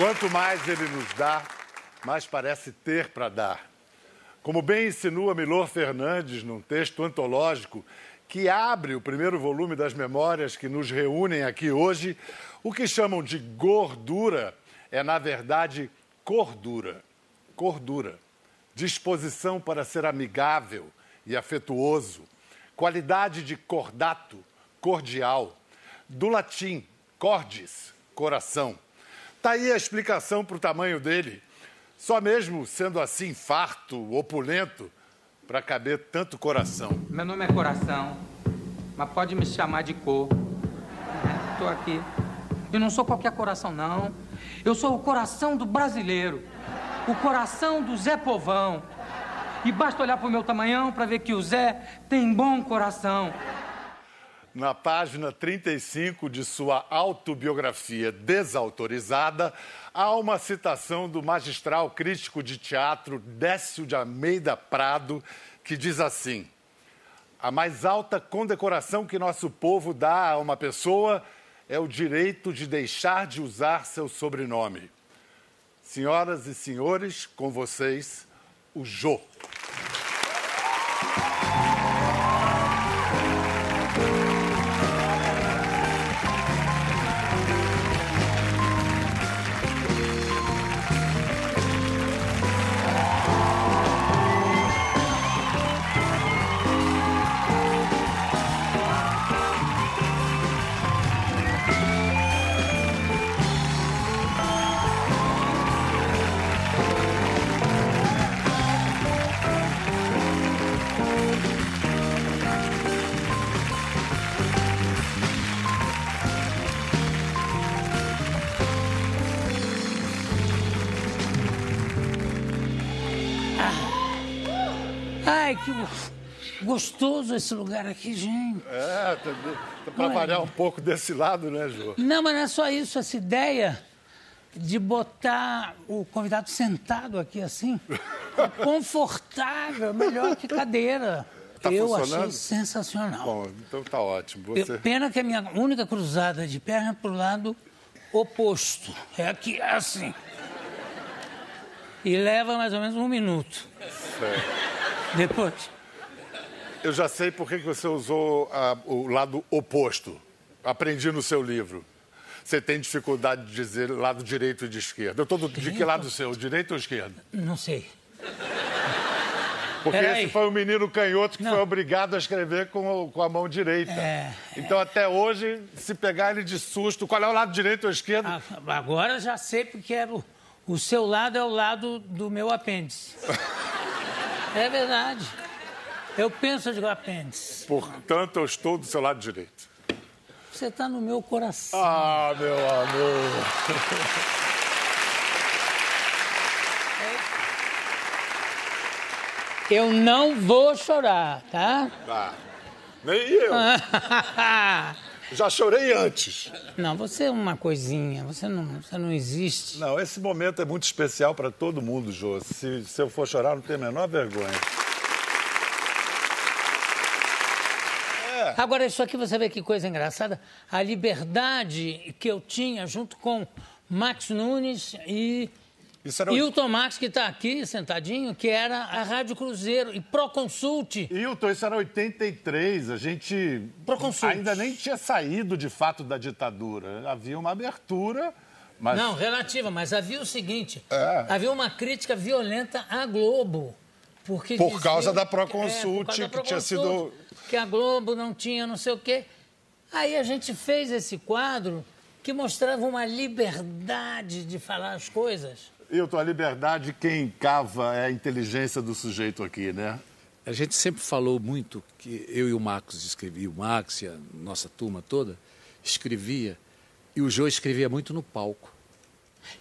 Quanto mais ele nos dá, mais parece ter para dar. Como bem insinua Milor Fernandes num texto antológico que abre o primeiro volume das memórias que nos reúnem aqui hoje, o que chamam de gordura é, na verdade, cordura. Cordura. Disposição para ser amigável e afetuoso. Qualidade de cordato, cordial. Do latim, cordis, coração. Está aí a explicação para o tamanho dele. Só mesmo sendo assim farto, opulento, para caber tanto coração. Meu nome é Coração, mas pode me chamar de cor. Estou é, aqui. Eu não sou qualquer coração, não. Eu sou o coração do brasileiro. O coração do Zé Povão. E basta olhar para o meu tamanhão para ver que o Zé tem bom coração. Na página 35 de sua autobiografia desautorizada, há uma citação do magistral crítico de teatro Décio de Almeida Prado, que diz assim: A mais alta condecoração que nosso povo dá a uma pessoa é o direito de deixar de usar seu sobrenome. Senhoras e senhores, com vocês, o Jô. Que gostoso esse lugar aqui, gente. É, tá, tá para variar um pouco desse lado, né, Jô? Não, mas não é só isso, essa ideia de botar o convidado sentado aqui assim, confortável, melhor que cadeira. Tá eu achei sensacional. Bom, então tá ótimo. Você... Pena que a minha única cruzada de perna é pro lado oposto. É aqui, é assim. E leva mais ou menos um minuto. Depois. Eu já sei por que você usou ah, o lado oposto. Aprendi no seu livro. Você tem dificuldade de dizer lado direito e de esquerda. Eu tô do- de que lado seu? Direito ou esquerda? Não sei. Porque Peraí. esse foi o menino canhoto que Não. foi obrigado a escrever com, o- com a mão direita. É. Então, até hoje, se pegar ele de susto, qual é o lado direito ou esquerdo? Ah, Agora já sei porque era o, o seu lado é o lado do meu apêndice. É verdade. Eu penso de apêndice. Portanto, eu estou do seu lado direito. Você está no meu coração. Ah, meu amor. Eu não vou chorar, tá? Ah, nem eu. Já chorei antes. Não, você é uma coisinha. Você não, você não existe. Não, esse momento é muito especial para todo mundo, Jô. Se, se eu for chorar, não tenho a menor vergonha. Agora, isso aqui você vê que coisa engraçada. A liberdade que eu tinha junto com Max Nunes e era o- Hilton Max, que está aqui sentadinho, que era a Rádio Cruzeiro e Proconsult. Hilton, isso era 83. A gente Proconsult. ainda nem tinha saído de fato da ditadura. Havia uma abertura, mas Não, relativa, mas havia o seguinte: É. havia uma crítica violenta à Globo. Porque Por diziam- causa da É, Proconsult, por causa da que tinha sido- Que a Globo não tinha não sei o quê. Aí a gente fez esse quadro que mostrava uma liberdade de falar as coisas. Hilton, a liberdade, quem cava é a inteligência do sujeito aqui, né? A gente sempre falou muito que eu e o Marcos escrevia, o Max e a nossa turma toda escrevia, e o Jô escrevia muito no palco.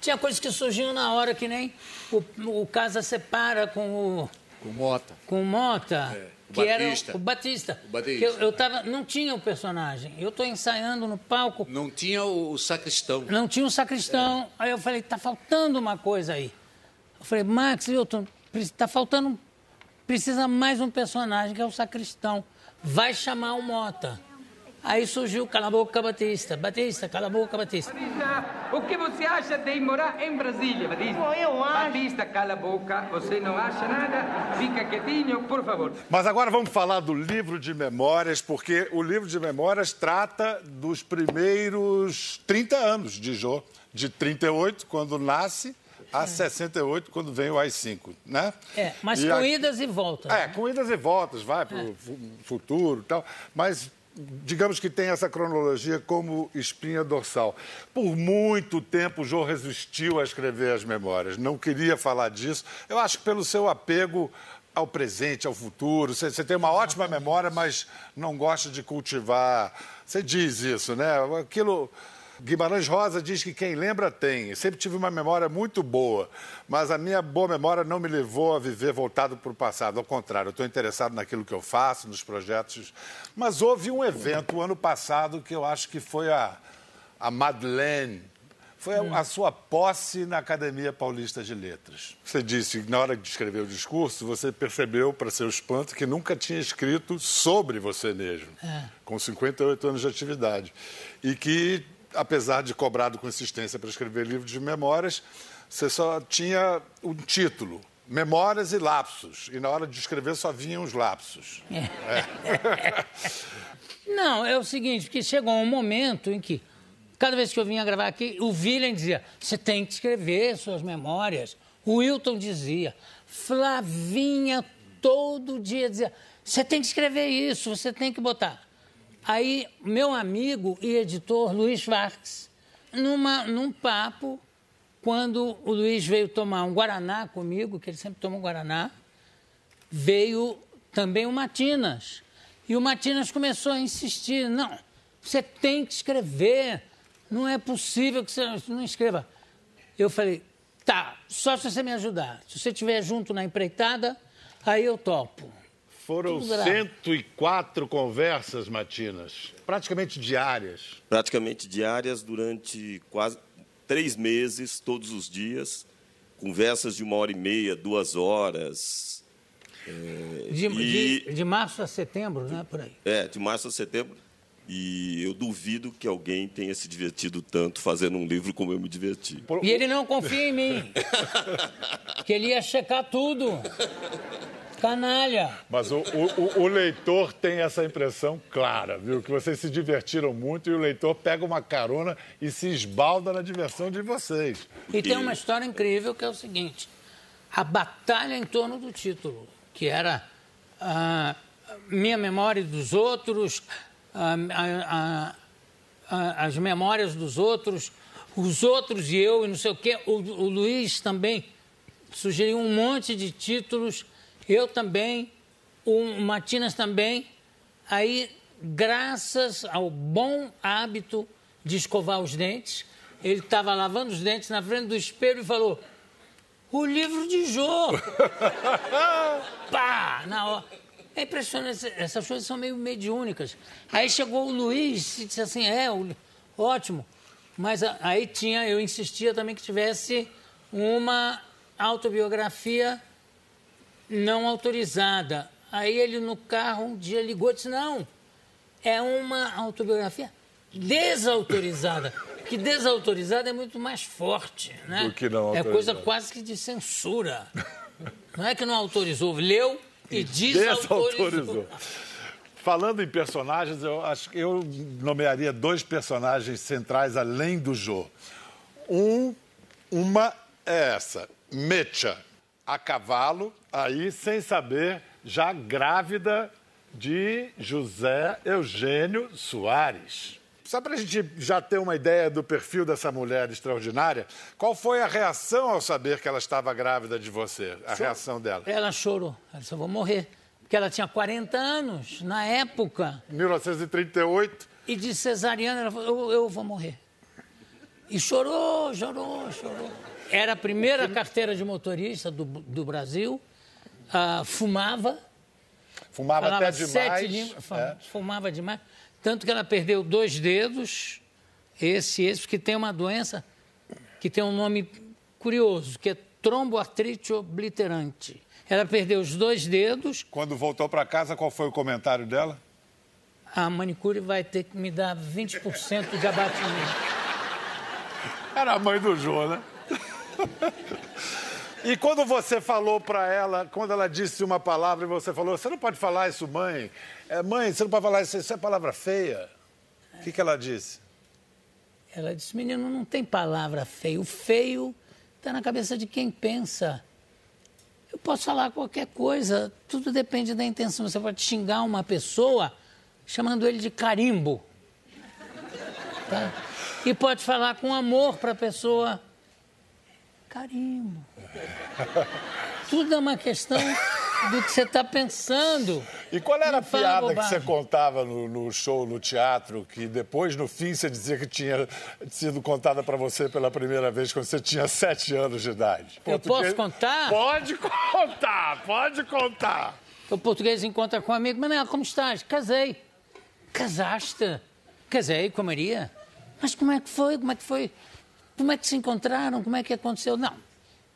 Tinha coisas que surgiam na hora, que nem o, o Casa Separa com o, Com Mota. com o Mota, É, o que Batista. era o Batista. O Batista. Eu, eu tava, não tinha o personagem. Eu estou ensaiando no palco, Não tinha o, o sacristão. não tinha um sacristão. Aí eu falei, tá faltando uma coisa aí. Eu falei, Max Hilton, tá faltando, precisa mais um personagem, que é o sacristão. Vai chamar o Mota. Aí surgiu Cala a Boca Batista. Batista, cala a boca Batista. Batista, o que você acha de morar em Brasília, Batista? Bom, eu acho- Batista, cala a boca. Você não acha nada? Fica quietinho, por favor. Mas agora vamos falar do livro de memórias, porque o livro de memórias trata dos primeiros 30 anos de Jô, de 38, quando nasce, a 68, quando vem o AI-5, né? É, mas E com a- idas e voltas. É, né? com idas e voltas, vai para o futuro e tal. Mas digamos que tem essa cronologia como espinha dorsal. Por muito tempo, o Jô resistiu a escrever as memórias, não queria falar disso. Eu acho que pelo seu apego ao presente, ao futuro. Você, você tem uma ótima memória, mas não gosta de cultivar. Você diz isso, né? Aquilo. Guimarães Rosa diz que quem lembra tem. Eu sempre tive uma memória muito boa, mas a minha boa memória não me levou a viver voltado para o passado. Ao contrário, eu estou interessado naquilo que eu faço, nos projetos. Mas houve um evento ano passado que eu acho que foi a, a Madeleine. Foi a, a sua posse na Academia Paulista de Letras. Você disse que na hora de escrever o discurso, você percebeu, para seu espanto, que nunca tinha escrito sobre você mesmo, com 58 anos de atividade. E que apesar de cobrado com insistência para escrever livros de memórias, você só tinha um título, Memórias e Lapsos. E na hora de escrever só vinham os lapsos. Não, é o seguinte, porque chegou um momento em que, cada vez que eu vinha gravar aqui, o William dizia, você tem que escrever suas memórias. O Wilton dizia, Flavinha todo dia dizia, você tem que escrever isso, você tem que botar. Aí, meu amigo e editor Luiz Vargas, numa, num papo, quando o Luiz veio tomar um Guaraná comigo, que ele sempre toma um Guaraná, veio também o Matinas. E o Matinas começou a insistir: não, você tem que escrever, não é possível que você não escreva. Eu falei: tá, só se você me ajudar. Se você estiver junto na empreitada, aí eu topo. Foram Tudo grave. 104 conversas matinas, praticamente diárias. praticamente diárias durante quase três meses, todos os dias, conversas de uma hora e meia, duas horas, De, E- de- de março a setembro, né? Por aí. é, de março a setembro. E eu duvido que alguém tenha se divertido tanto fazendo um livro como eu me diverti. E ele não confia em mim. que ele ia checar tudo. Canalha. Mas o, o- o- o leitor tem essa impressão clara, viu? Que vocês se divertiram muito e o leitor pega uma carona e se esbalda na diversão de vocês. E tem uma história incrível que é o seguinte: a batalha em torno do título, que era ah, minha memória dos outros, ah, ah, ah, as memórias dos outros, os outros e eu, e não sei o quê. O, o Luiz também sugeriu um monte de títulos, eu também, o Matinas também. Aí, graças ao bom hábito de escovar os dentes, ele estava lavando os dentes na frente do espelho e falou: O livro de Jô! Pá! Na hora. É impressionante, essas coisas são meio mediúnicas. Aí chegou o Luiz e disse assim: É, o- ótimo. Mas aí tinha, eu insistia também que tivesse uma autobiografia não autorizada. Aí ele no carro um dia ligou e disse: Não, é uma autobiografia desautorizada. Que desautorizada é muito mais forte, né? Do que não É coisa autorizada. quase que de censura. Não é que não autorizou, leu e desautorizou. Desautorizou. Falando em personagens, eu acho que eu nomearia dois personagens centrais além do Jô. Um, uma é essa, Mecha, a cavalo, aí sem saber, já grávida de José Eugênio Soares. Só para a gente já ter uma ideia do perfil dessa mulher extraordinária, qual foi a reação ao saber que ela estava grávida de você? A reação dela? Ela chorou. Ela disse: Eu vou morrer. Porque ela tinha 40 anos na época. 1938. E de cesariana, ela falou: eu, eu vou morrer. E chorou, chorou, chorou. Era a primeira carteira de motorista do, do Brasil. ah, fumava. Fumava até demais. línguas. é. Fumava demais. Tanto que ela perdeu dois dedos, esse e esse, porque tem uma doença que tem um nome curioso, que é tromboartrite obliterante. Ela perdeu os dois dedos. Quando voltou para casa, qual foi o comentário dela? a manicure vai ter que me dar 20% de abatimento. Era a mãe do Jô, né? E quando você falou para ela, quando ela disse uma palavra e você falou, você não pode falar isso, mãe. É, mãe, você não pode falar isso, isso é palavra feia. O que, que ela disse? Ela disse, menino, não tem palavra feio. O feio está na cabeça de quem pensa. Eu posso falar qualquer coisa, tudo depende da intenção. Você pode xingar uma pessoa chamando ele de carimbo. Tá? E pode falar com amor para a pessoa. Carimbo. Tudo é uma questão do que você está pensando. E qual era Não a piada que você contava no, no show, no teatro, que depois, no fim, você dizia que tinha sido contada para você pela primeira vez quando você tinha sete anos de idade? Eu posso contar? Pode contar, pode contar. O português encontra com um amigo, Manel, como estás? Casei. Casaste? Casei com a Maria. Mas como é que foi? Como é que foi? Como é que se encontraram? Como é que aconteceu? Não.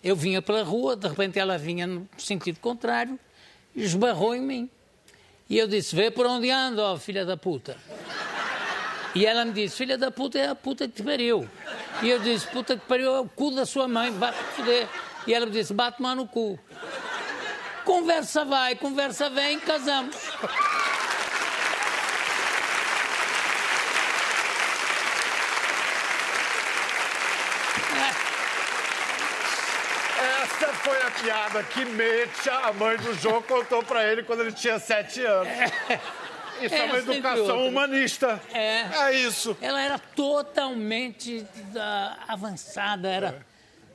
Eu vinha pela rua, de repente ela vinha no sentido contrário esbarrou em mim. E eu disse, vê por onde ando, ó, filha da puta. E ela me disse, filha da puta é a puta que te pariu. E eu disse, puta que pariu é o cu da sua mãe, vai foder. E ela me disse, bate-me no cu. Conversa vai, conversa vem, casamos. Essa foi a piada que Metia, a mãe do João, contou para ele quando ele tinha sete anos. Isso é uma Essa, entre educação humanista. É. É isso. Ela era totalmente ah, avançada, era,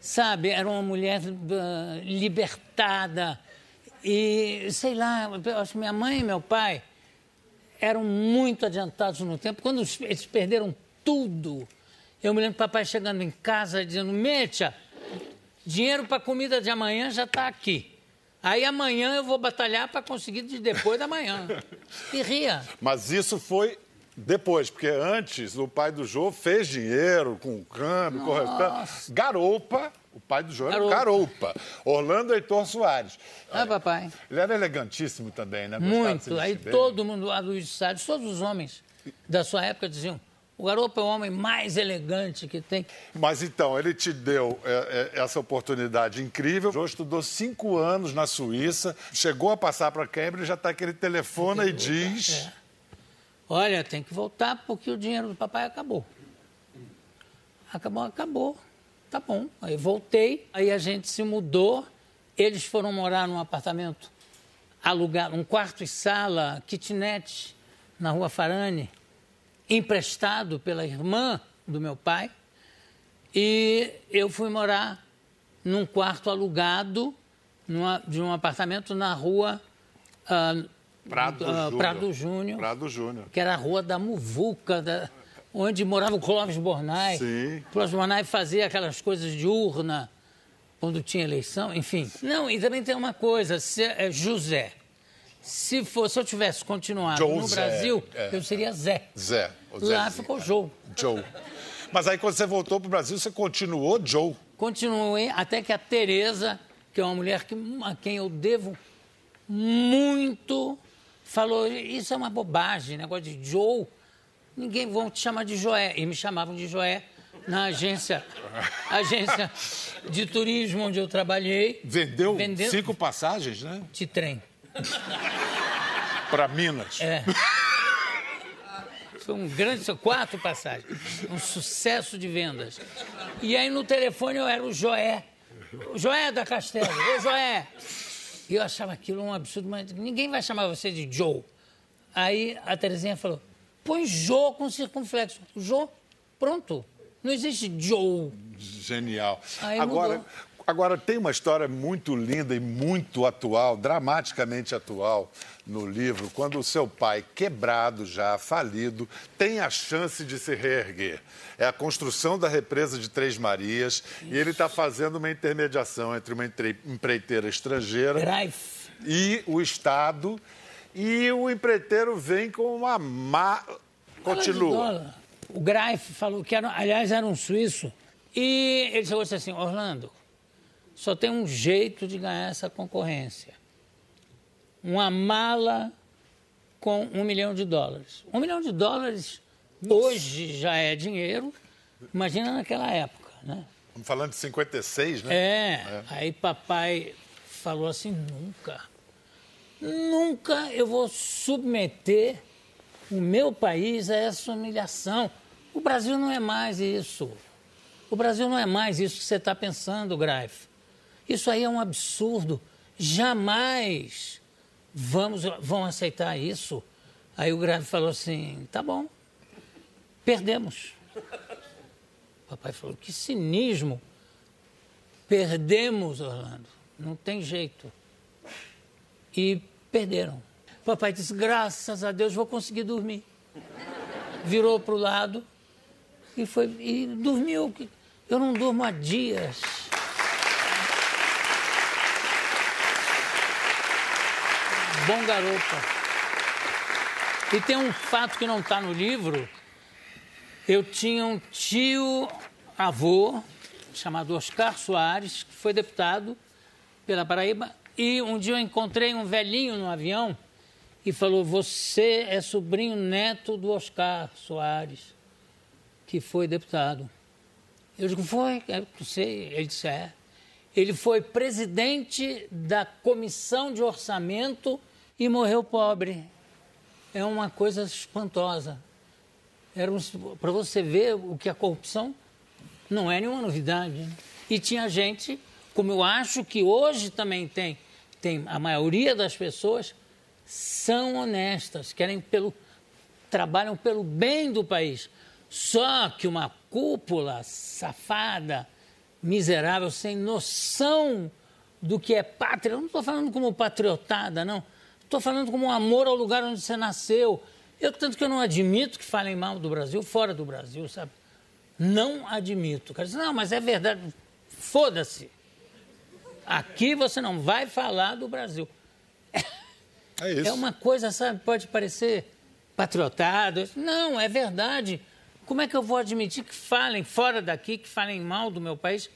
sabe, era uma mulher ah, libertada. E, sei lá, acho que minha mãe e meu pai eram muito adiantados no tempo. Quando eles perderam tudo, eu me lembro do papai chegando em casa dizendo: Metia, dinheiro para comida de amanhã já está aqui. Aí amanhã eu vou batalhar para conseguir de depois da manhã. E ria. Mas isso foi depois, porque antes o pai do Jô fez dinheiro com câmbio, correspondente. Garoupa, o pai do Jô era um Garoupa. Orlando Heitor Soares. Ah, papai. Ele era elegantíssimo também, né? Gostava Muito. Aí todo mundo, a Luiz Salles, todos os homens da sua época diziam: o garoto é o homem mais elegante que tem. Mas então, ele te deu é, é, essa oportunidade incrível. Jô estudou cinco anos na Suíça, chegou a passar para Cambridge, já está aquele telefone e diz. Olha, tem que voltar porque o dinheiro do papai acabou. Acabou, acabou. Tá bom. Aí voltei, aí a gente se mudou. Eles foram morar num apartamento alugado, um quarto e sala, kitnet, na rua Farane, emprestado pela irmã do meu pai. E eu fui morar num quarto alugado numa- de um apartamento na rua ah, Prado ah, Júnior. Prado Júnior Prado Júnior. que era a rua da Muvuca, da- onde morava o Clóvis Bornai. Sim. O Clóvis Bornai fazia aquelas coisas de urna quando tinha eleição, enfim. Não, e também tem uma coisa, se, é, José. Se, fosse, se eu tivesse continuado no José, Brasil, é. eu seria Zé. Zé. o Lá ficou Joe. Joe. Mas aí, quando você voltou para o Brasil, você continuou Joe. Continuei até que a Tereza, que é uma mulher que, a quem eu devo muito, falou: Isso é uma bobagem, negócio de Joe. Ninguém vão te chamar de Joé. E me chamavam de Joé na agência, agência de turismo onde eu trabalhei. Vendeu, Vendeu- cinco passagens, né? De trem. Para Minas. É. Foi um grande, quatro passagens. Um sucesso de vendas. E aí no telefone eu era o Joé. O Joé da Castelo. Ô Joé. E eu achava aquilo um absurdo, mas ninguém vai chamar você de Joe. Aí a Terezinha falou: põe Jô com circunflexo. Jô, pronto. Não existe Joe. Genial. Aí agora, mudou. Agora, tem uma história muito linda e muito atual, dramaticamente atual, no livro, quando o seu pai, quebrado já, falido, tem a chance de se reerguer. É a construção da represa de Três Marias e ele está fazendo uma intermediação entre uma empreiteira estrangeira Greif. e o Estado. E o empreiteiro vem com uma má. Continua. O Greif falou que, era, aliás, era um suíço. E ele chegou e disse assim: Orlando, só tem um jeito de ganhar essa concorrência. Uma mala com um milhão de dólares. Um milhão de dólares hoje já é dinheiro, imagina naquela época, né? Estamos falando de 56, né? É. é. Aí papai falou assim: nunca, nunca eu vou submeter o meu país a essa humilhação. O Brasil não é mais isso. O Brasil não é mais isso que você está pensando, Graif. Isso aí é um absurdo. Jamais vamos, vão aceitar isso. Aí o Graif falou assim: tá bom, perdemos. Papai falou: que cinismo. Perdemos, Orlando. Não tem jeito. E perderam. Papai disse: graças a Deus vou conseguir dormir. Virou para o lado e, foi, e dormiu. Eu não durmo há dias. Bom garoto. E tem um fato que não está no livro. Eu tinha um tio avô chamado Oscar Soares, que foi deputado pela Paraíba, e um dia eu encontrei um velhinho no avião e falou: Você é sobrinho neto do Oscar Soares, que foi deputado. Eu digo: Foi, eu não sei. Ele disse: É. Ele foi presidente da comissão de orçamento e morreu pobre. É uma coisa espantosa. Era para você ver o que a corrupção não é nenhuma novidade. E tinha gente, como eu acho que hoje também tem, tem a maioria das pessoas são honestas, querem pelo trabalham pelo bem do país. Só que uma cúpula safada, miserável, sem noção do que é pátria. Eu não estou falando como patriotada, não. Estou falando como amor ao lugar onde você nasceu. Eu, tanto que eu não admito que falem mal do Brasil fora do Brasil, sabe? Não admito. O cara diz, não, mas é verdade. Foda-se. Aqui você não vai falar do Brasil. É, isso. é uma coisa, sabe, pode parecer patriotado. Não, é verdade. Como é que eu vou admitir que falem fora daqui, que falem mal do meu país,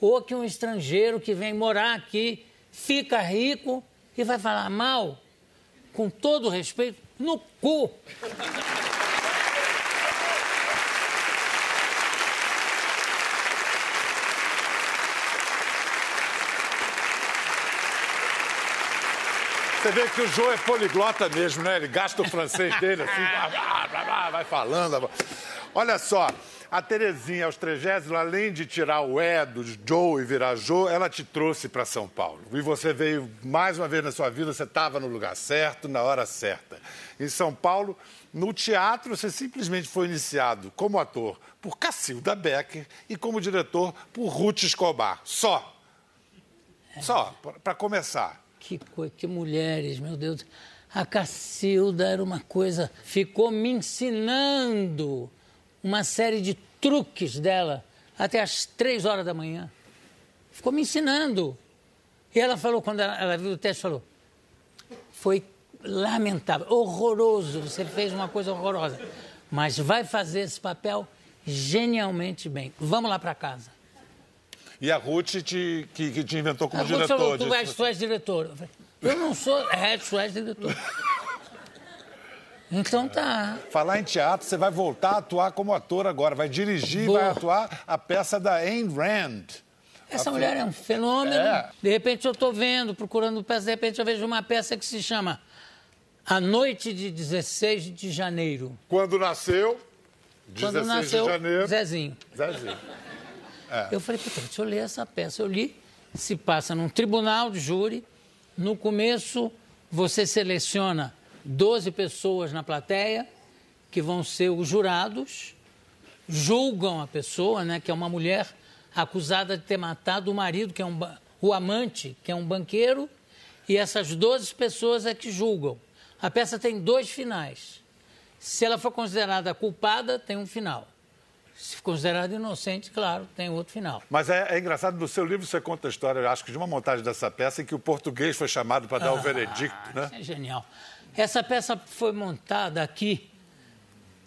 ou que um estrangeiro que vem morar aqui fica rico e vai falar mal? Com todo respeito, no cu. Você vê que o João é poliglota mesmo, né? Ele gasta o francês dele assim, vai falando. Olha só, a Terezinha, aos 30, além de tirar o E do Joe e virar Joe, ela te trouxe para São Paulo. E você veio mais uma vez na sua vida, você estava no lugar certo, na hora certa. Em São Paulo, no teatro, você simplesmente foi iniciado como ator por Cacilda Becker e como diretor por Ruth Escobar. Só. Só, para começar. Que, que mulheres, meu Deus. A Cacilda era uma coisa. Ficou me ensinando uma série de truques dela até as três horas da manhã. Ficou me ensinando. E ela falou, quando ela, ela viu o teste, falou: Foi lamentável, horroroso. Você fez uma coisa horrorosa. Mas vai fazer esse papel genialmente bem. Vamos lá para casa. E a Ruth te, que, que te inventou como a diretor. Ruth falou, tu, és, tu és diretor. Eu, falei, eu não sou. É, tu és diretor. Então tá. Falar em teatro, você vai voltar a atuar como ator agora. Vai dirigir e vai atuar a peça da Ayn Rand. Essa a mulher é um fenômeno. É. De repente eu estou vendo, procurando peça, de repente eu vejo uma peça que se chama A Noite de 16 de Janeiro. Quando nasceu? 16 Quando nasceu, de janeiro. Zezinho. Zezinho. É. Eu falei, puta, deixa eu ler essa peça. Eu li, se passa num tribunal de júri. No começo, você seleciona 12 pessoas na plateia, que vão ser os jurados, julgam a pessoa, né, que é uma mulher acusada de ter matado o marido, que é um, o amante, que é um banqueiro, e essas 12 pessoas é que julgam. A peça tem dois finais. Se ela for considerada culpada, tem um final. Se considerado inocente, claro, tem outro final. Mas é, é, engraçado, no seu livro você conta a história, acho que de uma montagem dessa peça em que o português foi chamado para dar o ah, veredicto, né? é genial. Essa peça foi montada aqui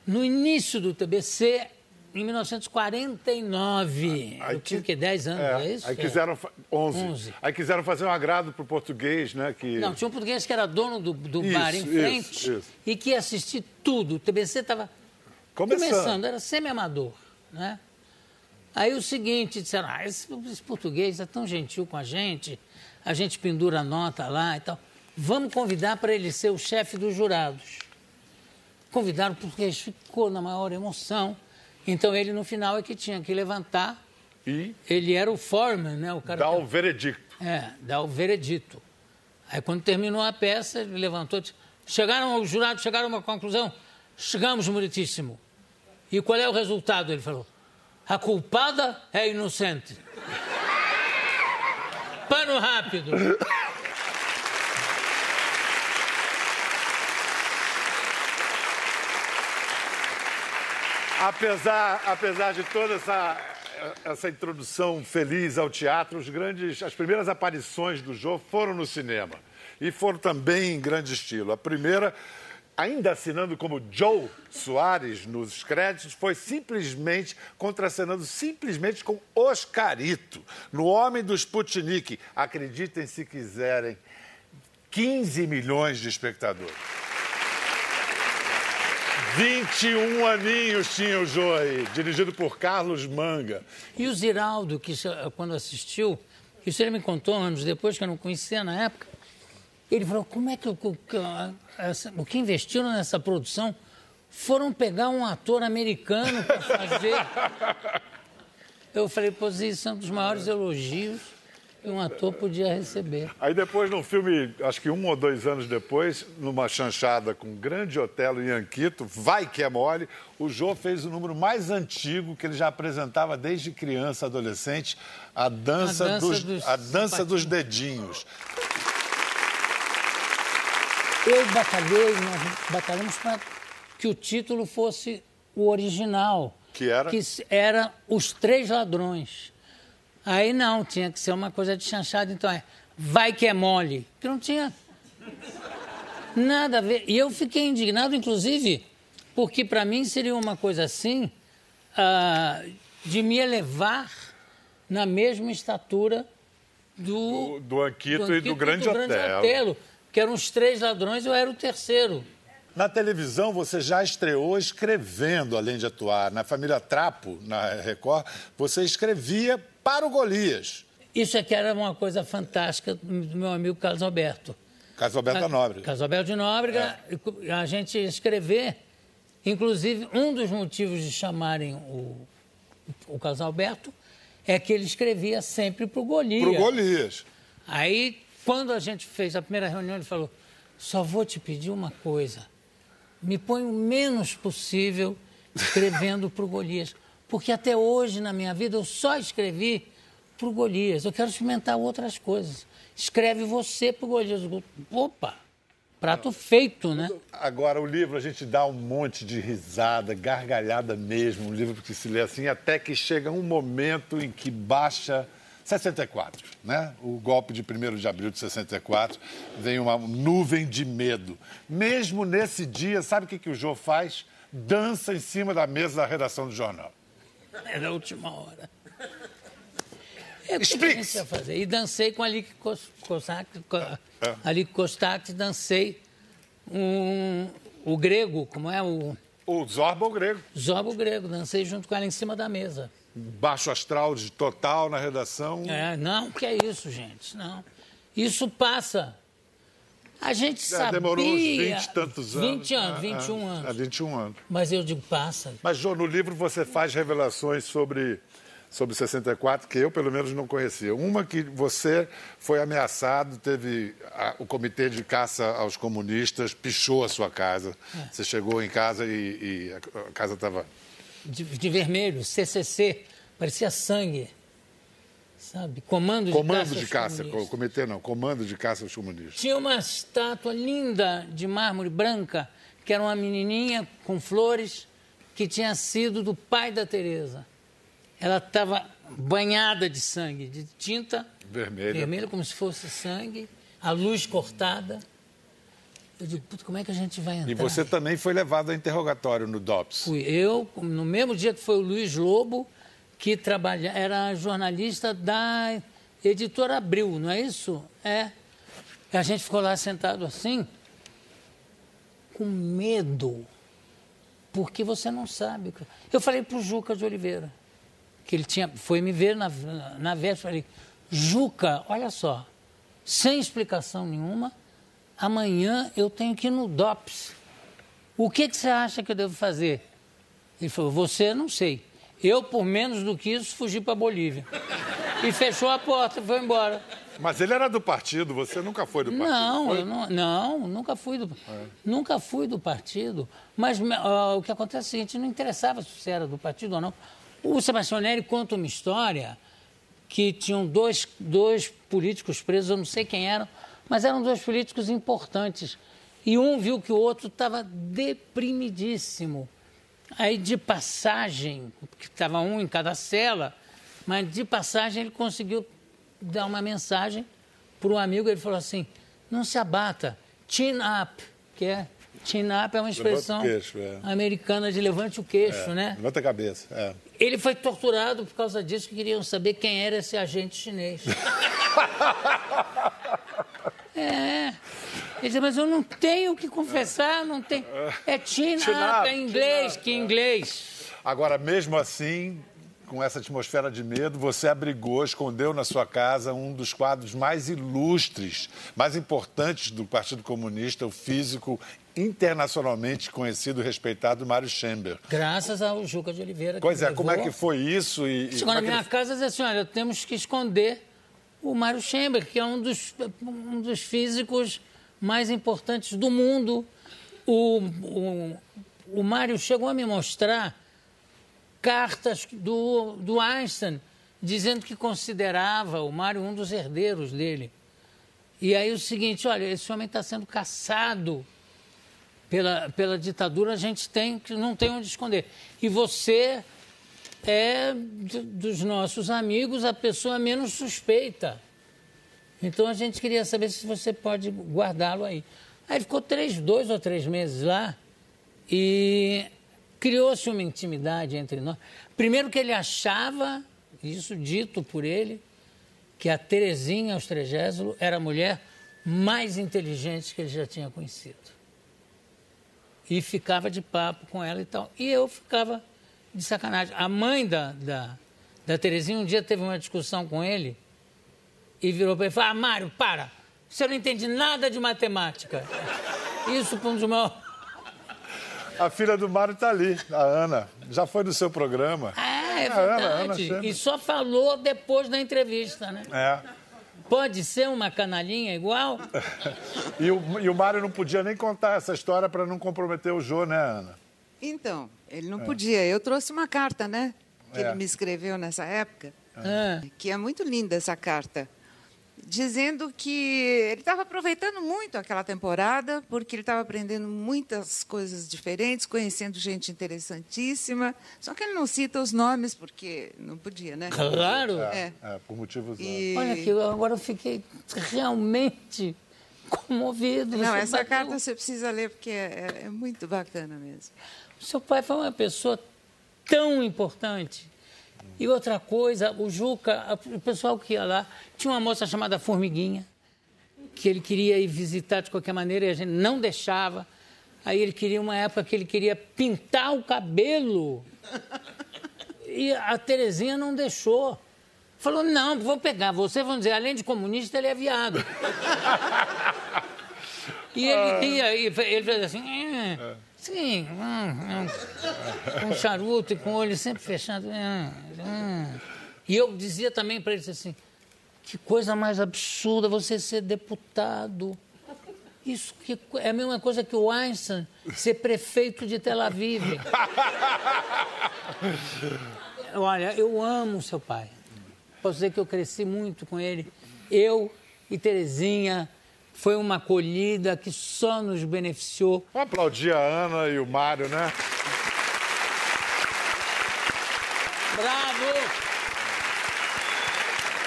no início do TBC, em 1949. Aí que- o quê? 10 anos, é, isso? Aí É. quiseram. fa- 11. 11. Aí quiseram fazer um agrado pro português, né? Que... Não, tinha um português que era dono do, do Isso, bar em isso, frente isso. e que ia assistir tudo. O TBC estava Começando. começando. era semi-amador. Né? Aí o seguinte, disseram, ah, esse, esse português é tão gentil com a gente, a gente pendura a nota lá e tal. Vamos convidar para ele ser o chefe dos jurados. Convidaram o português, ficou na maior emoção. Então ele, no final, é que tinha que levantar. E Ele era o foreman, né? O cara dá que- o veredicto. é, dá o veredito. Aí quando terminou a peça, ele levantou chegaram, os jurados chegaram a uma conclusão, chegamos, meritíssimo. E qual é o resultado? Ele falou, a culpada é inocente. Pano rápido. Apesar, apesar de toda essa, essa introdução feliz ao teatro, os grandes, as primeiras aparições do Jô foram no cinema. E foram também em grande estilo. A primeira, ainda assinando como Joe Soares nos créditos, foi simplesmente contracenando simplesmente com Oscarito, no Homem do Sputnik. Acreditem se quiserem, 15 milhões de espectadores. 21 aninhos tinha o Joey, dirigido por Carlos Manga. E o Ziraldo, que quando assistiu, isso ele me contou anos depois, que eu não conhecia na época, ele falou, como é que, o- o- que investiram nessa produção foram pegar um ator americano para fazer... Eu falei, pô, isso é um dos maiores elogios que um ator podia receber. Aí depois, num filme, acho que um ou dois anos depois, numa chanchada com Grande Otelo e Anquito, Vai Que É Mole, o Jô fez o número mais antigo que ele já apresentava desde criança, adolescente, a dança, A dança dos, dos a dança dos dedinhos. Eu batalhei, nós batalhamos para que o título fosse o original. Que era? Que era Os Três Ladrões. Aí não, tinha que ser uma coisa de chanchada, então é Vai Que É Mole. Que não tinha nada a ver. E eu fiquei indignado, inclusive, porque para mim seria uma coisa assim, ah, de me elevar na mesma estatura do, Do, do Anquito e do Grande do Otelo. Otelo, que eram os três ladrões, eu era o terceiro. Na televisão, você já estreou escrevendo, além de atuar. Na família Trapo, na Record, você escrevia para o Golias. Isso aqui era uma coisa fantástica do meu amigo Carlos Alberto. Carlos Alberto Ca- Nobre. Carlos Alberto de Nóbrega, a gente escrever. Inclusive, um dos motivos de chamarem o, o Carlos Alberto é que ele escrevia sempre para o Golias. Para o Golias. Aí, quando a gente fez a primeira reunião, ele falou: só vou te pedir uma coisa. Me põe o menos possível escrevendo para o Golias. Porque até hoje, na minha vida, eu só escrevi para o Golias. Eu quero experimentar outras coisas. Escreve você para o Golias. Opa! Prato feito, né? Agora, o livro, a gente dá um monte de risada, gargalhada mesmo, um livro que se lê assim, até que chega um momento em que baixa 64, né? O golpe de 1 de abril de 64, vem uma nuvem de medo. Mesmo nesse dia, sabe o que, que o Jô faz? Dança em cima da mesa da redação do jornal. Era a última hora. É, o que Explique-se. a gente ia fazer? E dancei com a Lick Kos- Kossak, co- É. a Lick Kostak, dancei um, o grego, como é o O Zorba, o grego. Zorba o grego, dancei junto com ela em cima da mesa. Baixo astral de total na redação. É, não, que é isso, gente, não. Isso passa. A gente É, sabia... demorou uns 20 e tantos anos. 20 anos, É, 21 é, anos. É, 21 anos. Mas eu digo, passa. Mas, Jô, no livro você faz revelações sobre, sobre 64 que eu, pelo menos, não conhecia. Uma que você foi ameaçado, teve a- o comitê de caça aos comunistas, pichou a sua casa. É. Você chegou em casa e, e a a casa estava... De, de vermelho, CCC, parecia sangue. Sabe? Comando de Comando caça de caça, comitê não, comando de caça aos comunistas. Tinha uma estátua linda de mármore branca, que era uma menininha com flores, que tinha sido do pai da Teresa. Ela estava banhada de sangue, de tinta Vermelha. vermelha, como se fosse sangue, a luz cortada. Eu digo, puta, como é que a gente vai entrar? E você também foi levado a interrogatório no DOPS. Fui eu, no mesmo dia que foi o Luiz Lobo, que trabalha, era jornalista da editora Abril, não é isso? É. E a gente ficou lá sentado assim, com medo, porque você não sabe. Eu falei para o Juca de Oliveira, que ele tinha, foi me ver na, na véspera, falei, Juca, olha só, sem explicação nenhuma, amanhã eu tenho que ir no DOPS. O que, que você acha que eu devo fazer? Ele falou, você não sei. Eu, por menos do que isso, fugi para Bolívia. E fechou a porta e foi embora. Mas ele era do partido, você nunca foi do partido? Não, não, não, nunca fui do, é. nunca fui do partido. Mas uh, o que acontece é o seguinte, não interessava se você era do partido ou não. O Sebastião Neri conta uma história que tinham dois, dois políticos presos, eu não sei quem eram, mas eram dois políticos importantes. E um viu que o outro estava deprimidíssimo. Aí, de passagem, que estava um em cada cela, mas de passagem ele conseguiu dar uma mensagem para um amigo, ele falou assim, não se abata, chin up, que é chin up é uma expressão queixo, é. americana de levante o queixo, é, né? Levanta a cabeça, é. Ele foi torturado por causa disso, que queriam saber quem era esse agente chinês. é. Ele disse, mas eu não tenho o que confessar, não tem. É up, é inglês, que inglês. Agora, mesmo assim, com essa atmosfera de medo, você abrigou, escondeu na sua casa um dos quadros mais ilustres, mais importantes do Partido Comunista, o físico internacionalmente conhecido e respeitado Mário Schember. Graças ao Juca de Oliveira. Pois é, levou... como é que foi isso? E, Chegou na é minha ele... casa e disse assim, olha, temos que esconder o Mário Schember, que é um dos, um dos físicos mais importantes do mundo. O, o, o Mário chegou a me mostrar cartas do, do Einstein dizendo que considerava o Mário um dos herdeiros dele. E aí o seguinte, olha, esse homem está sendo caçado pela, pela ditadura, a gente tem que não tem onde esconder. E você é dos nossos amigos a pessoa menos suspeita. Então a gente queria saber se você pode guardá-lo aí. Aí ficou três, dois ou três meses lá e criou-se uma intimidade entre nós. Primeiro que ele achava, isso dito por ele, que a Terezinha Austrégésilo era a mulher mais inteligente que ele já tinha conhecido. E ficava de papo com ela e tal. E eu ficava de sacanagem. A mãe da, da, da Terezinha um dia teve uma discussão com ele e virou para ele e falou: Ah, Mário, para! Você não entende nada de matemática. Isso para um dos maiores a filha do Mário está ali, a Ana. Já foi no seu programa. Ah, é verdade. Ana, Ana e só falou depois da entrevista, né? É. Pode ser uma canalinha igual? e, o, e o Mário não podia nem contar essa história para não comprometer o Jô, né, Ana? Então, ele não é. podia. Eu trouxe uma carta, né? Que é. ele me escreveu nessa época. É. Que é muito linda essa carta dizendo que ele estava aproveitando muito aquela temporada, porque ele estava aprendendo muitas coisas diferentes, conhecendo gente interessantíssima. Só que ele não cita os nomes, porque não podia, né? Claro! É, é. é por motivos. E... Olha aqui, agora eu fiquei realmente comovido. Não, essa bateu. carta você precisa ler, porque é, é muito bacana mesmo. O seu pai foi uma pessoa tão importante e outra coisa, o Juca, o pessoal que ia lá, tinha uma moça chamada Formiguinha, que ele queria ir visitar de qualquer maneira e a gente não deixava. Aí ele queria uma época que ele queria pintar o cabelo. E a Terezinha não deixou. Falou, não, vou pegar você, vão dizer, além de comunista, ele é viado. e ele ia, ele fez assim... Eh. Sim, hum, hum, com charuto e com o olho sempre fechado. Hum. E eu dizia também para eles assim: que coisa mais absurda você ser deputado. Isso que é a mesma coisa que o Einstein ser prefeito de Tel Aviv. Olha, eu amo seu pai. Posso dizer que eu cresci muito com ele. Eu e Terezinha foi uma acolhida que só nos beneficiou. Vamos aplaudir a Ana e o Mário, né? Bravo!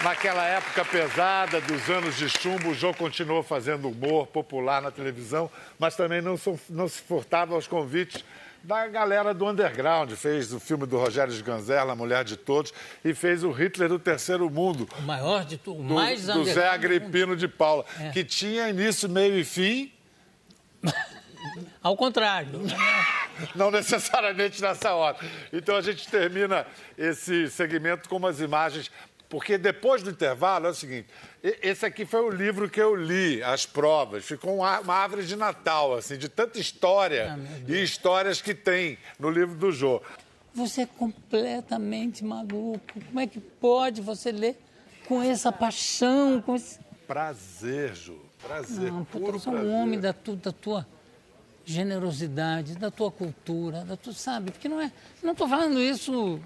Naquela época pesada dos anos de chumbo, o Jô continuou fazendo humor popular na televisão, mas também não, não se furtava aos convites da galera do underground. Fez o filme do Rogério Sganzerla, Mulher de Todos, e fez o Hitler do Terceiro Mundo. O maior de tudo, o mais Do, do Zé Agripino de Paula, é. que tinha início, meio e fim. Ao contrário. Não necessariamente nessa hora. Então a gente termina esse segmento com umas imagens porque depois do intervalo é o seguinte: esse aqui foi o livro que eu li, as provas. Ficou uma árvore de Natal, assim, de tanta história ah, e histórias que tem no livro do Jô. Você é completamente maluco. Como é que pode você ler com essa paixão? Com esse... Prazer, Jô. Prazer. Não, puro você é um homem da, tu, da tua generosidade, da tua cultura, da tua, sabe? Porque não é. Não estou falando isso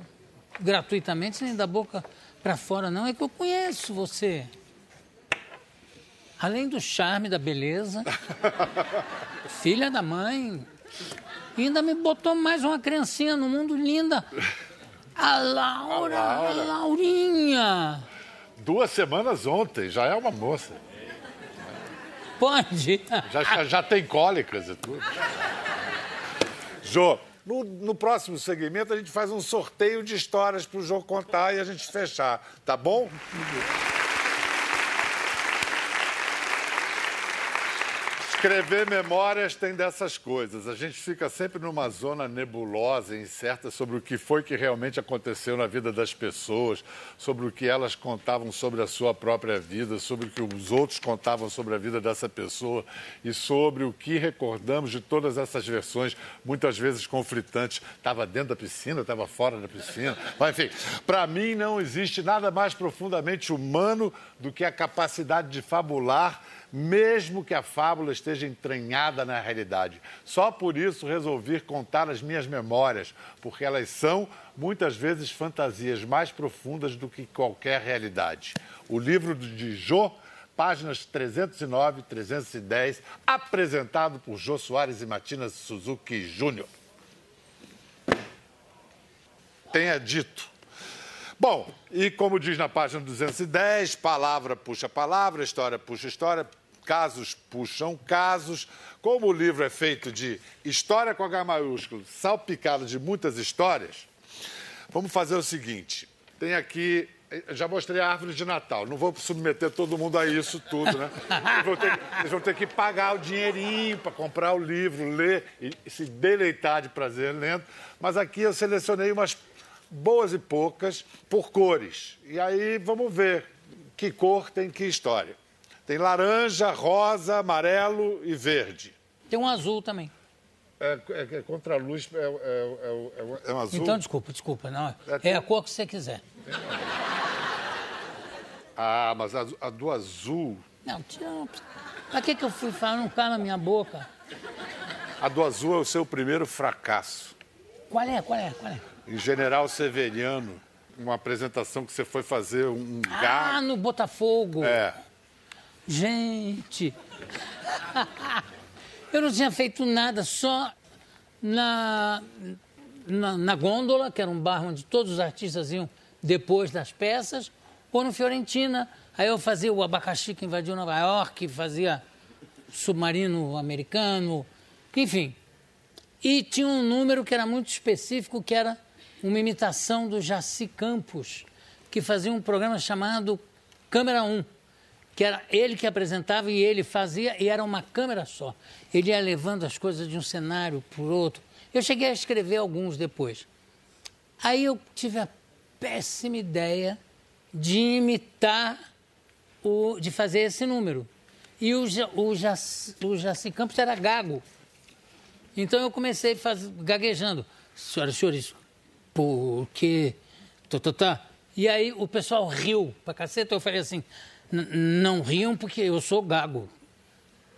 gratuitamente, nem da boca para fora, não. É que eu conheço você. Além do charme, da beleza, filha da mãe, ainda me botou mais uma criancinha no mundo linda. A Laura, a, Laura. a Laurinha. Duas semanas ontem, já é uma moça. Pode. Já, já, já tem cólicas e tudo. Jô, no, no, próximo segmento, a gente faz um sorteio de histórias para o jogo contar e a gente fechar, tá bom? Escrever memórias tem dessas coisas. A gente fica sempre numa zona nebulosa, incerta sobre o que foi que realmente aconteceu na vida das pessoas, sobre o que elas contavam sobre a sua própria vida, sobre o que os outros contavam sobre a vida dessa pessoa e sobre o que recordamos de todas essas versões, muitas vezes conflitantes. Estava dentro da piscina, estava fora da piscina. Mas, enfim, para mim não existe nada mais profundamente humano do que a capacidade de fabular mesmo que a fábula esteja entranhada na realidade. Só por isso resolvi contar as minhas memórias, porque elas são, muitas vezes, fantasias mais profundas do que qualquer realidade. O livro de Jô, páginas 309 e 310, apresentado por Jô Soares e Matina Suzuki Júnior. Tenha dito. Bom, e como diz na página 210, palavra puxa palavra, história puxa história, casos puxam casos. Como o livro é feito de história com H maiúsculo, salpicado de muitas histórias, vamos fazer o seguinte: tem aqui. Já mostrei a árvore de Natal. Não vou submeter todo mundo a isso tudo, né? Eles vão ter, eles vão ter que pagar o dinheirinho para comprar o livro, ler e se deleitar de prazer lendo. Mas aqui eu selecionei umas boas e poucas por cores. E aí vamos ver que cor tem que história. Tem laranja, rosa, amarelo e verde. Tem um azul também. É, é, é contra a luz, é, é, é, é, um azul. Então, desculpa, desculpa. Não, é, a cor que você quiser. Ah, mas a, a do azul. Não, tira. Pra que, que eu fui falar? Não cala na minha boca. A do azul é o seu primeiro fracasso. Qual é? Qual é? Qual é? em General Severiano, uma apresentação que você foi fazer um Ah, no Botafogo. É. Gente, eu não tinha feito nada, só na, na, na, gôndola, que era um bar onde todos os artistas iam depois das peças, ou no Fiorentina. Aí eu fazia o abacaxi que invadiu Nova York, fazia submarino americano, enfim. E tinha um número que era muito específico, que era uma imitação do Jaci Campos, que fazia um programa chamado Câmera 1, que era ele que apresentava e ele fazia, e era uma câmera só. Ele ia levando as coisas de um cenário para o outro. Eu cheguei a escrever alguns depois. Aí eu tive a péssima ideia de imitar, o, de fazer esse número. E o, o, Jaci, o Jaci Campos era gago. Então eu comecei faz, gaguejando. Senhoras e senhores, porque. Tá, tá, tá. E aí o pessoal riu pra caceta. Eu falei assim: não riam porque eu sou gago.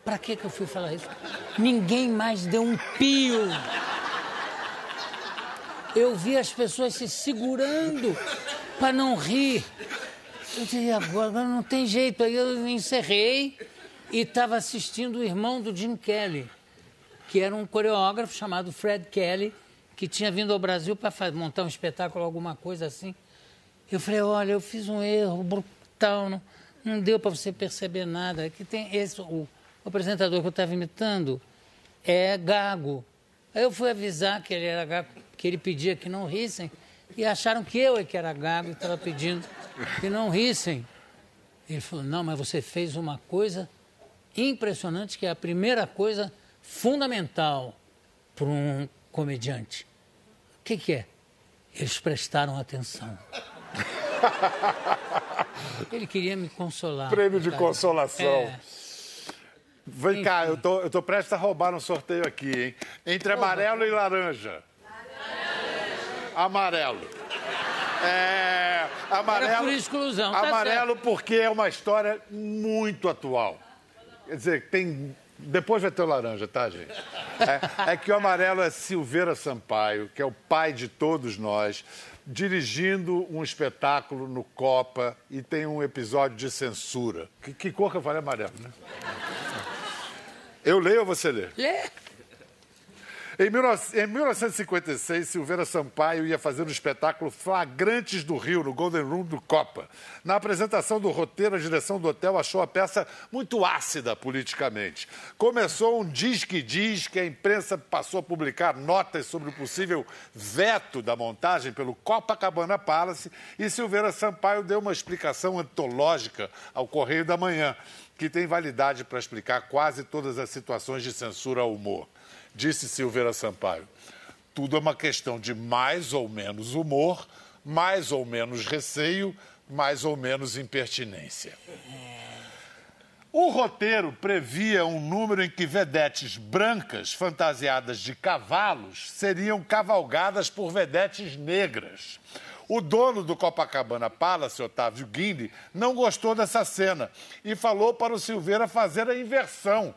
Pra que, que eu fui falar isso? Ninguém mais deu um pio. Eu vi as pessoas se segurando para não rir. Eu disse, agora, não tem jeito. Aí eu encerrei e estava assistindo o irmão do Jim Kelly, que era um coreógrafo chamado Fred Kelly, que tinha vindo ao Brasil para montar um espetáculo, alguma coisa assim. Eu falei, olha, eu fiz um erro tal, não, não deu para você perceber nada. Que tem esse, o, o apresentador que eu estava imitando é gago. Aí eu fui avisar que ele era gago, que ele pedia que não rissem, e acharam que eu é que era gago e estava pedindo que não rissem. Ele falou, não, mas você fez uma coisa impressionante, que é a primeira coisa fundamental para um comediante. O que, que é? Eles prestaram atenção. Ele queria me consolar. Prêmio de consolação. É. Vem Enfim. cá, eu tô, eu tô prestes a roubar um sorteio aqui, hein? Entre amarelo e laranja. Amarelo. É, amarelo. Era por exclusão. Tá amarelo tá porque é uma história muito atual. Quer dizer, tem. Depois vai ter o laranja, tá, gente? É, é que o amarelo é Silveira Sampaio, que é o pai de todos nós, dirigindo um espetáculo no Copa e tem um episódio de censura. Que, que cor que eu falei amarelo, né? Eu leio ou você lê? Lê. Em, 1956, Silveira Sampaio ia fazer um espetáculo Flagrantes do Rio, no Golden Room do Copa. Na apresentação do roteiro, a direção do hotel achou a peça muito ácida politicamente. Começou um diz que diz que a imprensa passou a publicar notas sobre o possível veto da montagem pelo Copacabana Palace e Silveira Sampaio deu uma explicação antológica ao Correio da Manhã, que tem validade para explicar quase todas as situações de censura ao humor. Disse Silveira Sampaio: tudo é uma questão de mais ou menos humor, mais ou menos receio, mais ou menos impertinência. O roteiro previa um número em que vedetes brancas fantasiadas de cavalos seriam cavalgadas por vedetes negras. O dono do Copacabana Palace, Otávio Guindy, não gostou dessa cena e falou para o Silveira fazer a inversão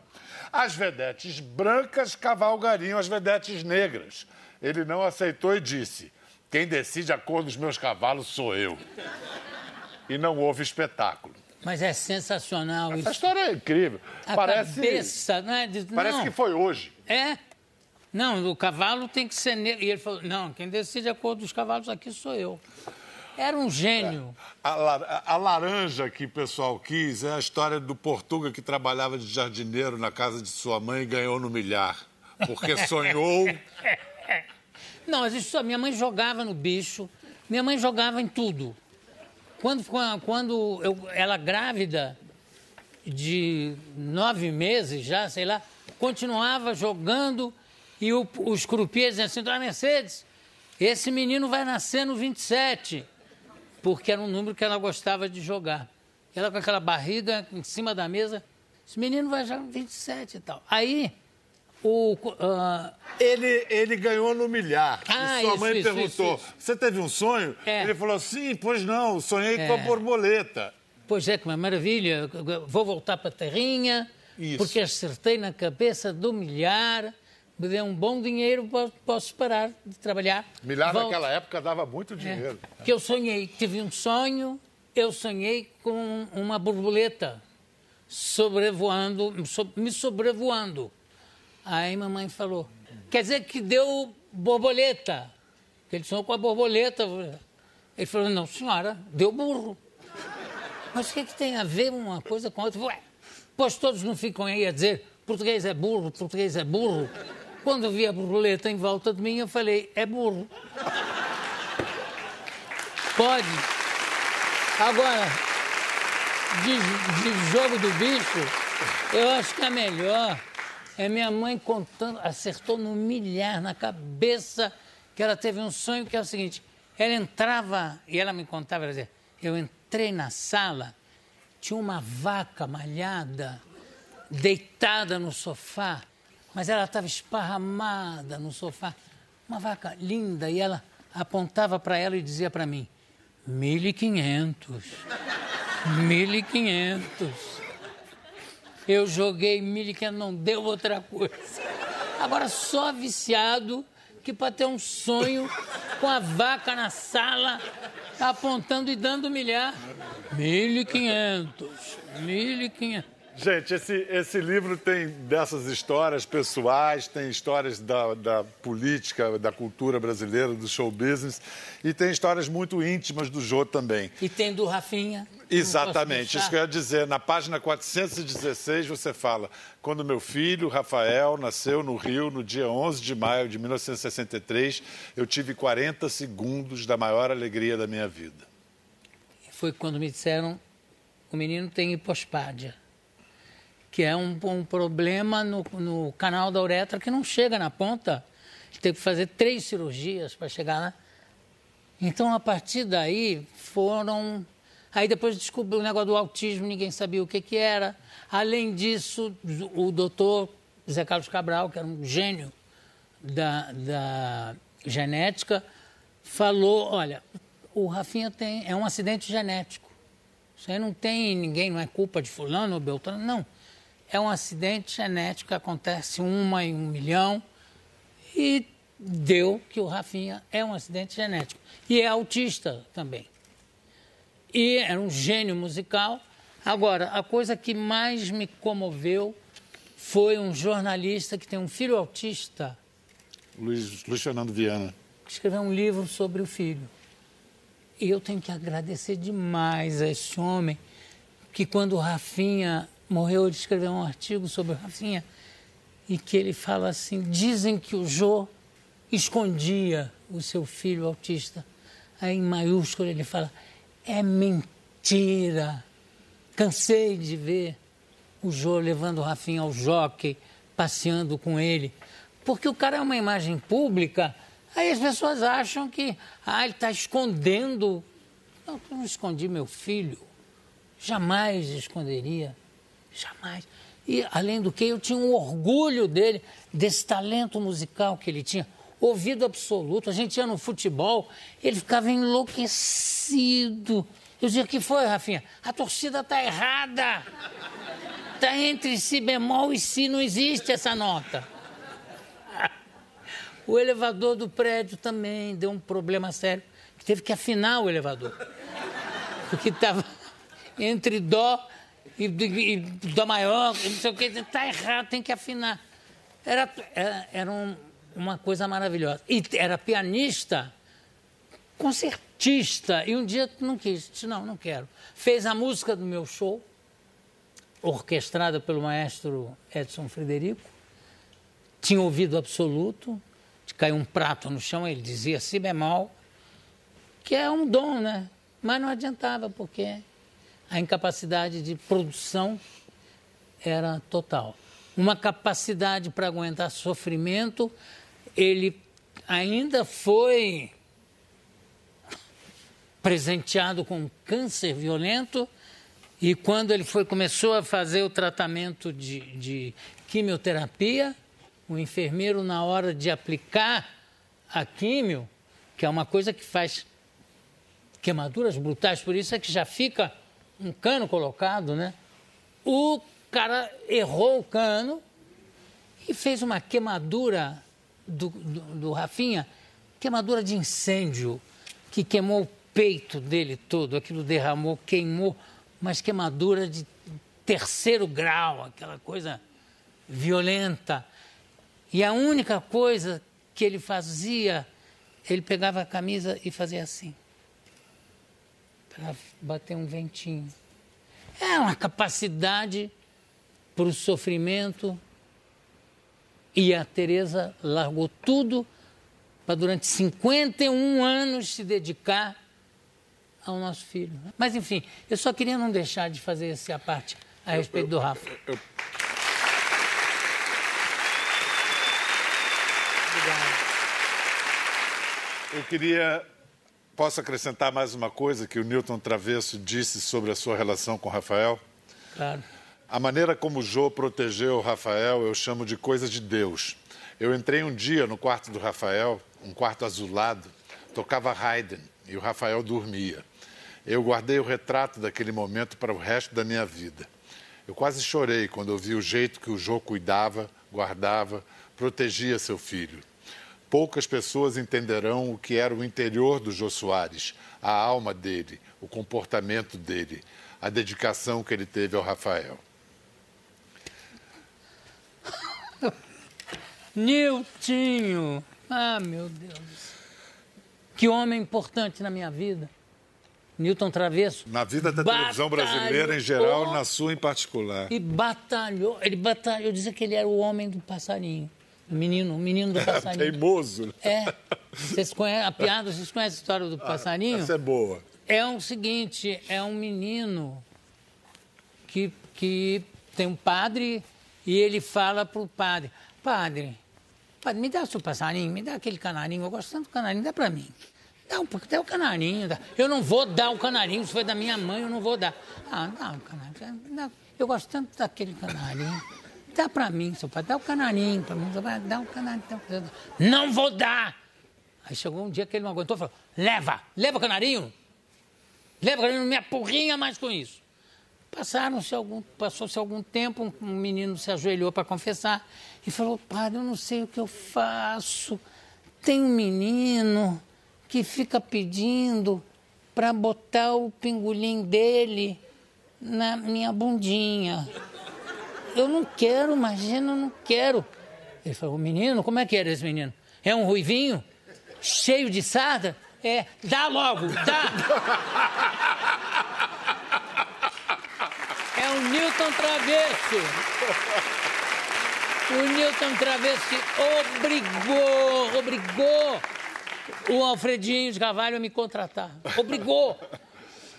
as vedetes brancas cavalgariam as vedetes negras. Ele não aceitou e disse: quem decide a cor dos meus cavalos sou eu. E não houve espetáculo. Mas é sensacional Essa isso. Essa história é incrível. A parece, cabeça, não é? Parece não. que foi hoje. É. Não, o cavalo tem que ser negro. E ele falou: não, quem decide a cor dos cavalos aqui sou eu. Era um gênio. É. A, a, laranja que o pessoal quis é a história do Portuga que trabalhava de jardineiro na casa de sua mãe e ganhou no milhar. Porque sonhou. Não, mas isso, minha mãe jogava no bicho, minha mãe jogava em tudo. Quando, quando eu, ela grávida de nove meses já, sei lá, continuava jogando e o, os croupiers diziam assim, Dona Mercedes, esse menino vai nascer no 27 porque era um número que ela gostava de jogar. Ela com aquela barriga em cima da mesa, esse menino vai jogar 27 e tal. Aí, o... Uh... Ele, ele ganhou no milhar. Ah, e sua isso, mãe isso, perguntou, isso, você teve um sonho? É. Ele falou, sim, pois não, sonhei é. com a borboleta. Pois é, que uma maravilha, vou voltar para a terrinha, porque acertei na cabeça do milhar me dê um bom dinheiro, posso parar de trabalhar. Milhar Volto. naquela época dava muito dinheiro. É, que eu sonhei, tive um sonho, eu sonhei com uma borboleta sobrevoando, me sobrevoando. Aí mamãe falou, quer dizer que deu borboleta. Ele sonhou com a borboleta. Ele falou, não senhora, deu burro. Mas o que, é que tem a ver uma coisa com a outra? Ué, pois todos não ficam aí a dizer português é burro, português é burro. Quando vi a borboleta em volta de mim, eu falei: é burro. Pode. Agora, de, de jogo do bicho, eu acho que é melhor é minha mãe contando, acertou no milhar na cabeça que ela teve um sonho que é o seguinte: ela entrava e ela me contava, ela dizia, eu entrei na sala, tinha uma vaca malhada deitada no sofá mas ela estava esparramada no sofá. Uma vaca linda, e ela apontava para ela e dizia para mim: 1.500. 1.500. Eu joguei 1.500, não deu outra coisa. Agora, só viciado que para ter um sonho com a vaca na sala, apontando e dando milhar. 1.500. 1.500. Gente, esse, esse livro tem dessas histórias pessoais, tem histórias da, da política, da cultura brasileira, do show business, e tem histórias muito íntimas do Jô também. E tem do Rafinha. Exatamente, isso que eu ia dizer. Na página 416 você fala: quando meu filho, Rafael, nasceu no Rio no dia 11 de maio de 1963, eu tive 40 segundos da maior alegria da minha vida. Foi quando me disseram: o menino tem hipospádia que é um, um problema no, no, canal da uretra que não chega na ponta. Teve que fazer três cirurgias para chegar lá. Então, a partir daí, foram. Aí depois descobriu o negócio do autismo, ninguém sabia o que, que era. Além disso, o doutor Zé Carlos Cabral, que era um gênio da, da genética, falou: olha, o Rafinha tem, é um acidente genético. Isso aí não tem ninguém, não é culpa de fulano ou beltrano, não é um acidente genético acontece uma em um milhão e deu que o Rafinha é um acidente genético. E é autista também. E era um gênio musical. Agora, a coisa que mais me comoveu foi um jornalista que tem um filho autista. Luiz, Luiz Fernando Viana. Que escreveu um livro sobre o filho. E eu tenho que agradecer demais a esse homem que quando o Rafinha morreu, ele escreveu um artigo sobre o Rafinha e que ele fala assim: dizem que o Jô escondia o seu filho autista. Aí em maiúsculo ele fala: é mentira. Cansei de ver o Jô levando o Rafinha ao jockey, passeando com ele. Porque o cara é uma imagem pública, aí as pessoas acham que ah, ele está escondendo. Não, eu não escondi meu filho. Jamais esconderia. Jamais. E, além do que, eu tinha um orgulho dele, desse talento musical que ele tinha. Ouvido absoluto. A gente ia no futebol, ele ficava enlouquecido. Eu dizia, o que foi, Rafinha? A torcida está errada. Está entre si bemol e si, não existe essa nota. O elevador do prédio também deu um problema sério, que teve que afinar o elevador. Porque estava entre dó e, e, dó maior, não sei o que, está errado, tem que afinar. Era, era, era um, uma coisa maravilhosa. E era pianista, concertista, e um dia não quis, disse, não, não quero. Fez a música do meu show, orquestrada pelo maestro Edson Frederico, tinha ouvido absoluto, caiu um prato no chão, ele dizia si bemol, que é um dom, né? Mas não adiantava, porque a incapacidade de produção era total. Uma capacidade para aguentar sofrimento, ele ainda foi presenteado com câncer violento e quando ele foi começou a fazer o tratamento de, de quimioterapia, o enfermeiro na hora de aplicar a químio, que é uma coisa que faz queimaduras brutais, por isso é que já fica um cano colocado, né? O cara errou o cano e fez uma queimadura do, do, do Rafinha, queimadura de incêndio, que queimou o peito dele todo, aquilo derramou, queimou, mas queimadura de terceiro grau, aquela coisa violenta. E a única coisa que ele fazia, ele pegava a camisa e fazia assim para bater um ventinho. É uma capacidade para o sofrimento. E a Teresa largou tudo para durante 51 anos se dedicar ao nosso filho. Mas enfim, eu só queria não deixar de fazer essa parte a respeito do Rafa. Eu, eu... Obrigado. Eu queria Posso acrescentar mais uma coisa que o Newton Travesso disse sobre a sua relação com Rafael? Claro. A maneira como o Jô protegeu o Rafael eu chamo de coisa de Deus. Eu entrei um dia no quarto do Rafael, um quarto azulado, tocava Haydn e o Rafael dormia. Eu guardei o retrato daquele momento para o resto da minha vida. Eu quase chorei quando eu vi o jeito que o Jô cuidava, guardava, protegia seu filho poucas pessoas entenderão o que era o interior do Jô Soares, a alma dele, o comportamento dele, a dedicação que ele teve ao Rafael. Niltinho. Ah, meu Deus. Que homem importante na minha vida. Newton Travesso. Na vida da televisão brasileira em geral na sua em particular. E batalhou. Ele batalhou. Dizia que ele era o homem do passarinho. O menino, o menino do passarinho. Teimoso. É. Vocês conhecem a piada? Vocês conhecem a história do passarinho? Essa é boa. É o seguinte, é um menino que, que tem um padre e ele fala para o padre, padre, padre, me dá o seu passarinho, me dá aquele canarinho, eu gosto tanto do canarinho, dá para mim. Dá, um, dá o canarinho. Dá. Eu não vou dar o canarinho, se foi da minha mãe, eu não vou dar. Ah, dá o canarinho. Dá, eu gosto tanto daquele canarinho. Dá para mim, seu pai, dá o canarinho para mim. Dá o canarinho. Dá o Não vou dar! Aí chegou um dia que ele não aguentou e falou: leva, leva o canarinho. Leva o canarinho, não me apurrinha mais com isso. Passaram-se algum, passou-se algum tempo, um menino se ajoelhou para confessar e falou: Padre, eu não sei o que eu faço. Tem um menino que fica pedindo para botar o pingolim dele na minha bundinha. Eu não quero, imagina, eu não quero. Ele falou, menino, como é que era esse menino? É um ruivinho? Cheio de sarda? É, dá logo, dá! É o Newton Travesso. O Newton Travesso obrigou, obrigou o Alfredinho de Carvalho a me contratar. Obrigou.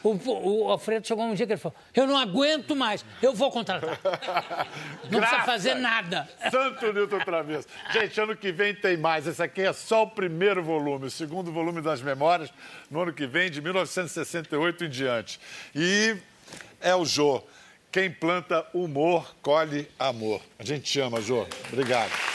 O, o, Alfredo chegou um dia que ele falou: Eu não aguento mais, eu vou contratar. Não precisa fazer nada. Santo Newton Travesso. Gente, ano que vem tem mais. Esse aqui é só o primeiro volume, o segundo volume das memórias, no ano que vem, de 1968 em diante. E é o Jô. Quem planta humor, colhe amor. A gente te ama, Jô. Obrigado.